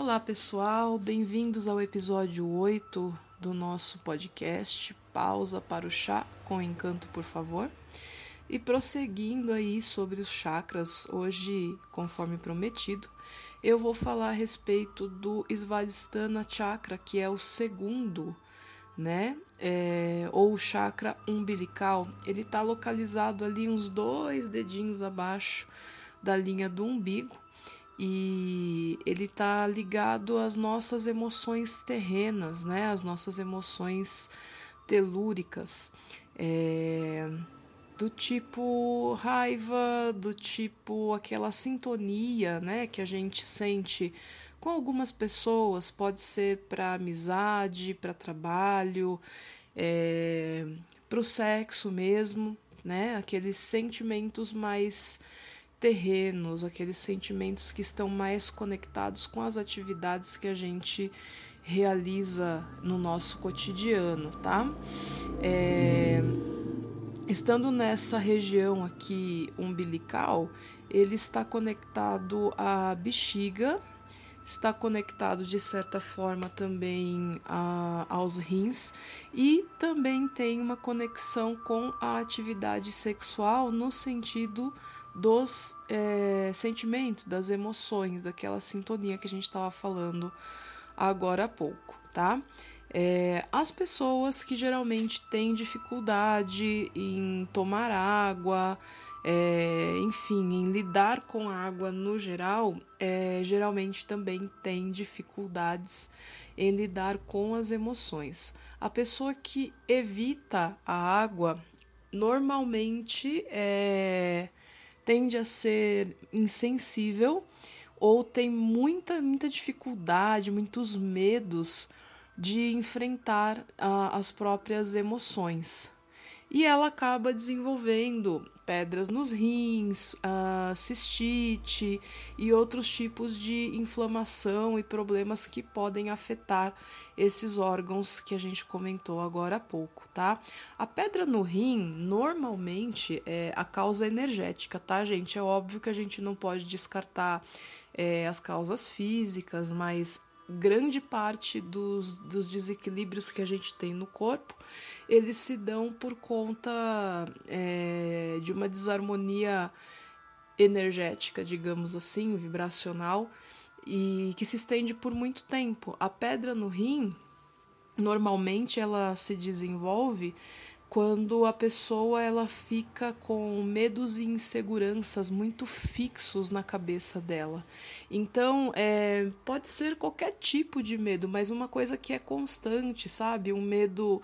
Olá pessoal, bem-vindos ao episódio 8 do nosso podcast Pausa para o Chá com Encanto, por favor. E prosseguindo aí sobre os chakras, hoje, conforme prometido, eu vou falar a respeito do Svadhisthana Chakra, que é o segundo, né? É, ou o chakra umbilical. Ele está localizado ali uns dois dedinhos abaixo da linha do umbigo e ele está ligado às nossas emoções terrenas, né? As nossas emoções telúricas, é, do tipo raiva, do tipo aquela sintonia, né? Que a gente sente com algumas pessoas, pode ser para amizade, para trabalho, é, para o sexo mesmo, né? Aqueles sentimentos mais terrenos, aqueles sentimentos que estão mais conectados com as atividades que a gente realiza no nosso cotidiano, tá? É, estando nessa região aqui umbilical, ele está conectado à bexiga, está conectado de certa forma também a, aos rins e também tem uma conexão com a atividade sexual no sentido dos é, sentimentos, das emoções, daquela sintonia que a gente estava falando agora há pouco, tá? É, as pessoas que geralmente têm dificuldade em tomar água, é, enfim, em lidar com a água no geral, é, geralmente também tem dificuldades em lidar com as emoções. A pessoa que evita a água normalmente é tende a ser insensível ou tem muita, muita dificuldade, muitos medos de enfrentar uh, as próprias emoções. E ela acaba desenvolvendo pedras nos rins, cistite e outros tipos de inflamação e problemas que podem afetar esses órgãos que a gente comentou agora há pouco, tá? A pedra no rim normalmente é a causa energética, tá, gente? É óbvio que a gente não pode descartar é, as causas físicas, mas grande parte dos, dos desequilíbrios que a gente tem no corpo, eles se dão por conta é, de uma desarmonia energética, digamos assim, vibracional, e que se estende por muito tempo. A pedra no rim, normalmente ela se desenvolve quando a pessoa ela fica com medos e inseguranças muito fixos na cabeça dela. Então, é, pode ser qualquer tipo de medo, mas uma coisa que é constante, sabe? Um medo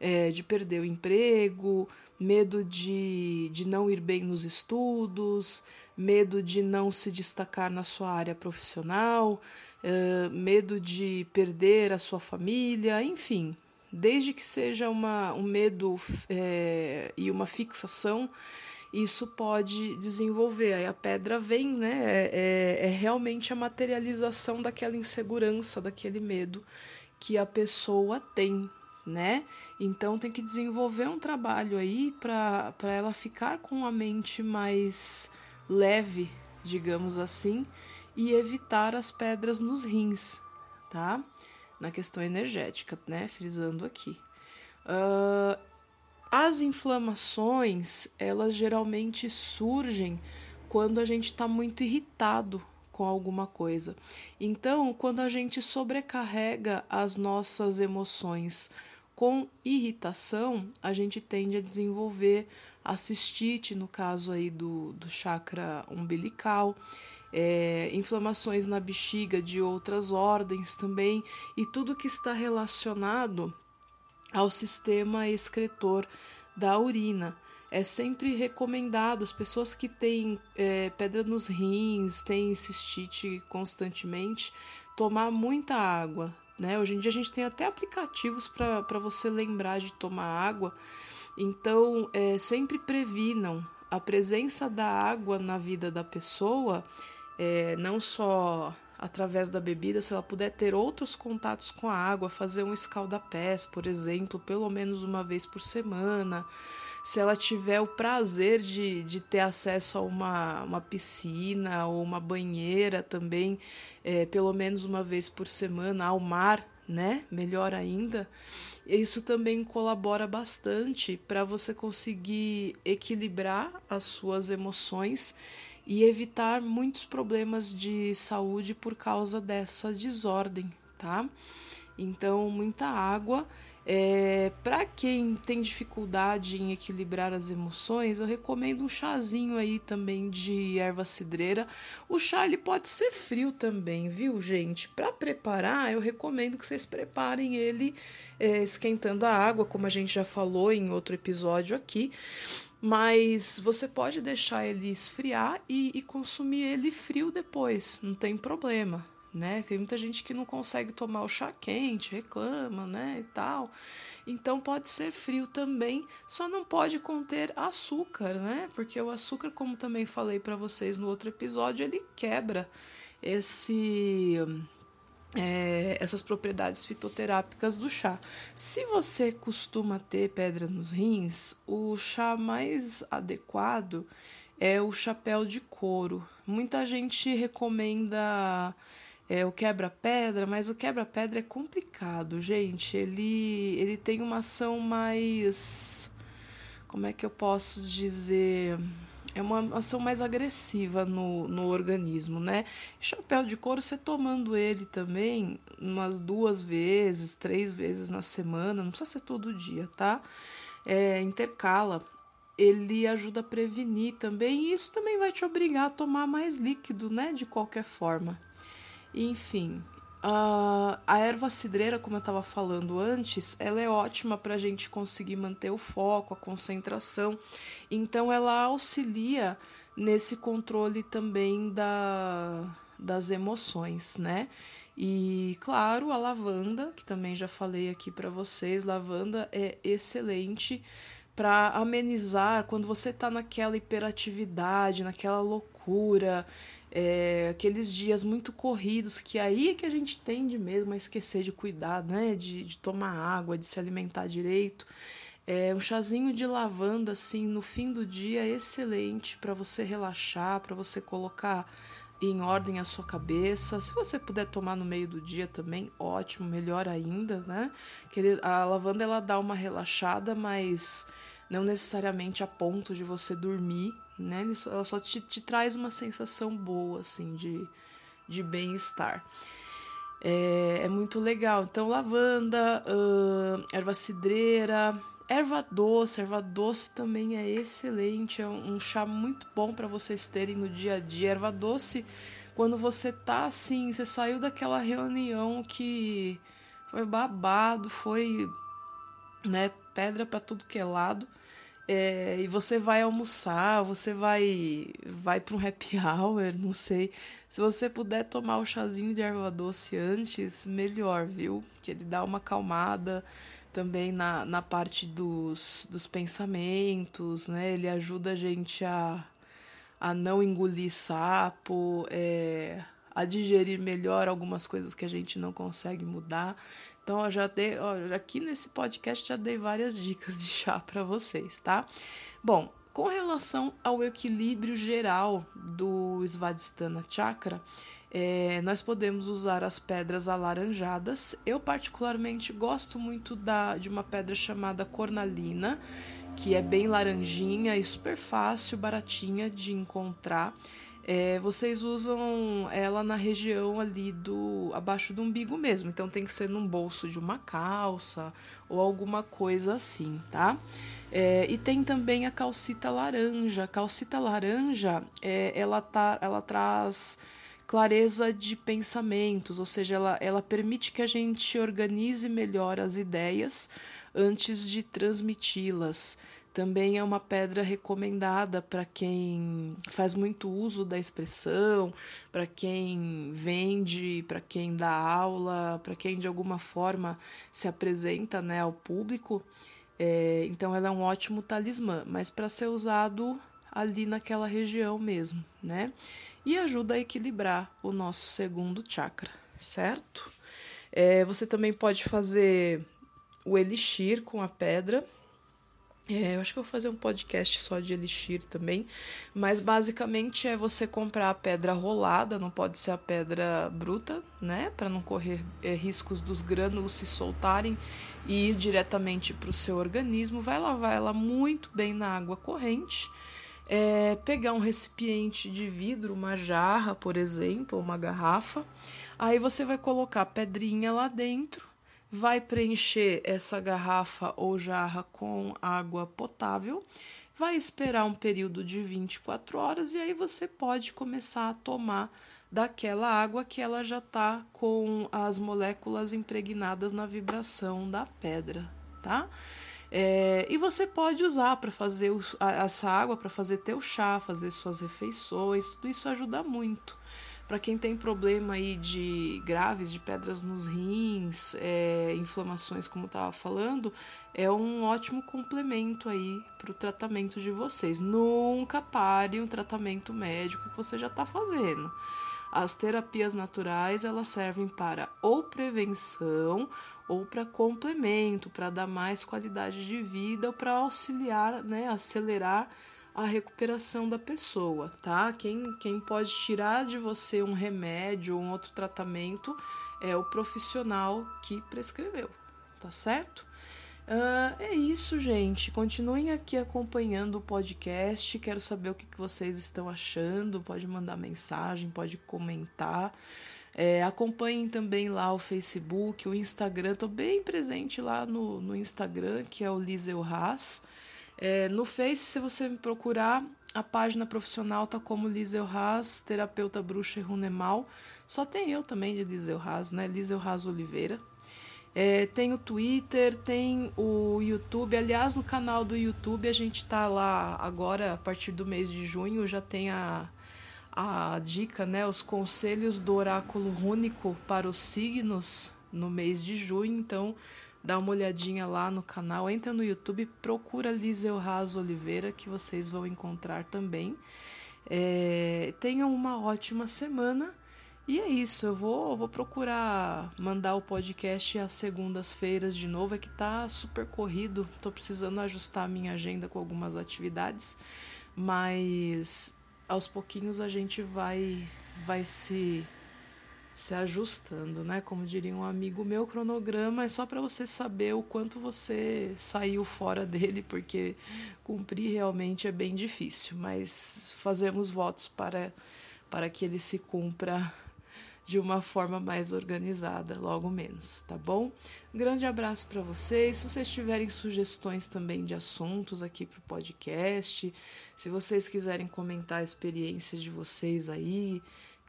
é, de perder o emprego, medo de, de não ir bem nos estudos, medo de não se destacar na sua área profissional, é, medo de perder a sua família, enfim, desde que seja uma, um medo é, e uma fixação, isso pode desenvolver. Aí a pedra vem, né? É, é, é, realmente a materialização daquela insegurança, daquele medo que a pessoa tem, né? Então tem que desenvolver um trabalho aí para ela ficar com a mente mais leve, digamos assim, e evitar as pedras nos rins, tá? Na questão energética, né? Frisando aqui. Uh, as inflamações, elas geralmente surgem quando a gente está muito irritado com alguma coisa. Então, quando a gente sobrecarrega as nossas emoções com irritação, a gente tende a desenvolver a cistite, no caso aí do, do chakra umbilical, é, inflamações na bexiga de outras ordens também, e tudo que está relacionado ao sistema excretor da urina. É sempre recomendado as pessoas que têm é, pedra nos rins, têm cistite constantemente, tomar muita água. Né? Hoje em dia a gente tem até aplicativos para você lembrar de tomar água. Então, é, sempre previnam a presença da água na vida da pessoa é, não só através da bebida, se ela puder ter outros contatos com a água, fazer um escaldapés, por exemplo, pelo menos uma vez por semana, se ela tiver o prazer de, de ter acesso a uma, uma piscina ou uma banheira também, é, pelo menos uma vez por semana, ao mar, né? Melhor ainda. Isso também colabora bastante para você conseguir equilibrar as suas emoções e evitar muitos problemas de saúde por causa dessa desordem, tá? Então, muita água é, para quem tem dificuldade em equilibrar as emoções, eu recomendo um chazinho aí também de erva cidreira. O chá ele pode ser frio também, viu, gente? Para preparar, eu recomendo que vocês preparem ele é, esquentando a água, como a gente já falou em outro episódio aqui. Mas você pode deixar ele esfriar e, e consumir ele frio depois, não tem problema né? Tem muita gente que não consegue tomar o chá quente, reclama, né, e tal. Então pode ser frio também, só não pode conter açúcar, né? Porque o açúcar, como também falei para vocês no outro episódio, ele quebra esse é, essas propriedades fitoterápicas do chá. Se você costuma ter pedra nos rins, o chá mais adequado é o chapéu de couro. Muita gente recomenda é, o quebra-pedra, mas o quebra-pedra é complicado, gente. Ele, ele tem uma ação mais. Como é que eu posso dizer? É uma ação mais agressiva no, no organismo, né? Chapéu de couro, você tomando ele também umas duas vezes, três vezes na semana, não precisa ser todo dia, tá? É, intercala ele ajuda a prevenir também, e isso também vai te obrigar a tomar mais líquido, né? De qualquer forma. Enfim, a, a erva cidreira, como eu estava falando antes, ela é ótima para a gente conseguir manter o foco, a concentração. Então, ela auxilia nesse controle também da, das emoções, né? E claro, a lavanda, que também já falei aqui para vocês, lavanda é excelente para amenizar quando você está naquela hiperatividade, naquela loucura, é, aqueles dias muito corridos, que aí é que a gente tende mesmo a esquecer de cuidar, né? De, de tomar água, de se alimentar direito. É, um chazinho de lavanda, assim, no fim do dia é excelente para você relaxar, para você colocar em ordem a sua cabeça. Se você puder tomar no meio do dia também, ótimo, melhor ainda, né? A lavanda ela dá uma relaxada, mas não necessariamente a ponto de você dormir, né? Ela só te, te traz uma sensação boa, assim, de, de bem-estar. É, é, muito legal. Então, lavanda, uh, erva cidreira, erva doce. Erva doce também é excelente. É um, chá muito bom para vocês terem no dia a dia. Erva doce, quando você tá assim, você saiu daquela reunião que foi babado, foi né, pedra para tudo que é lado é, e você vai almoçar, você vai vai para um happy hour, não sei. Se você puder tomar o chazinho de erva doce antes, melhor, viu? Que ele dá uma acalmada também na, na parte dos, dos pensamentos, né? Ele ajuda a gente a, a não engolir sapo, é, a digerir melhor algumas coisas que a gente não consegue mudar. Então, eu já dei, ó, aqui nesse podcast já dei várias dicas de chá para vocês, tá? Bom, com relação ao equilíbrio geral do Svadhisthana Chakra, é, nós podemos usar as pedras alaranjadas. Eu, particularmente, gosto muito da, de uma pedra chamada cornalina, que é bem laranjinha e super fácil, baratinha de encontrar. É, vocês usam ela na região ali do abaixo do umbigo mesmo, então tem que ser num bolso de uma calça ou alguma coisa assim, tá? É, e tem também a calcita laranja. A calcita laranja, é, ela, tá, ela traz clareza de pensamentos, ou seja, ela, ela permite que a gente organize melhor as ideias antes de transmiti-las. Também é uma pedra recomendada para quem faz muito uso da expressão, para quem vende, para quem dá aula, para quem de alguma forma se apresenta né, ao público. É, então ela é um ótimo talismã, mas para ser usado ali naquela região mesmo, né? E ajuda a equilibrar o nosso segundo chakra, certo? É, você também pode fazer o elixir com a pedra, é, eu acho que eu vou fazer um podcast só de elixir também, mas basicamente é você comprar a pedra rolada, não pode ser a pedra bruta, né? Para não correr é, riscos dos grânulos se soltarem e ir diretamente para o seu organismo. Vai lavar ela muito bem na água corrente. É, pegar um recipiente de vidro, uma jarra, por exemplo, uma garrafa. Aí você vai colocar a pedrinha lá dentro vai preencher essa garrafa ou jarra com água potável, vai esperar um período de 24 horas e aí você pode começar a tomar daquela água que ela já está com as moléculas impregnadas na vibração da pedra, tá? É, e você pode usar para fazer essa água para fazer teu chá, fazer suas refeições, tudo isso ajuda muito. Para quem tem problema aí de graves, de pedras nos rins, é, inflamações, como estava falando, é um ótimo complemento aí para o tratamento de vocês. Nunca pare um tratamento médico que você já está fazendo. As terapias naturais elas servem para ou prevenção ou para complemento, para dar mais qualidade de vida ou para auxiliar, né, acelerar a recuperação da pessoa, tá? Quem, quem pode tirar de você um remédio ou um outro tratamento é o profissional que prescreveu, tá certo? Uh, é isso, gente. Continuem aqui acompanhando o podcast. Quero saber o que, que vocês estão achando. Pode mandar mensagem, pode comentar. É, acompanhem também lá o Facebook, o Instagram. Estou bem presente lá no, no Instagram, que é o Liseu Haas. É, no Face, se você me procurar, a página profissional tá como Liseu Haas, terapeuta bruxa e runemal. Só tem eu também de Liseu Haas, né? Liseu Haas Oliveira. É, tem o Twitter, tem o YouTube. Aliás, no canal do YouTube a gente tá lá agora, a partir do mês de junho, já tem a, a dica, né? Os conselhos do oráculo rúnico para os signos no mês de junho. Então, dá uma olhadinha lá no canal, entra no YouTube, procura Liseu Raso Oliveira, que vocês vão encontrar também. É, tenham uma ótima semana. E é isso, eu vou, vou procurar mandar o podcast às segundas-feiras de novo. É que tá super corrido, tô precisando ajustar a minha agenda com algumas atividades, mas aos pouquinhos a gente vai, vai se se ajustando, né? Como diria um amigo meu, cronograma é só para você saber o quanto você saiu fora dele, porque cumprir realmente é bem difícil, mas fazemos votos para para que ele se cumpra de uma forma mais organizada, logo menos, tá bom? Grande abraço para vocês. Se vocês tiverem sugestões também de assuntos aqui para o podcast, se vocês quiserem comentar a experiência de vocês aí,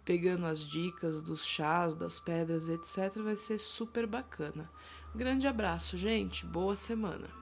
pegando as dicas dos chás, das pedras, etc. Vai ser super bacana. Grande abraço, gente. Boa semana.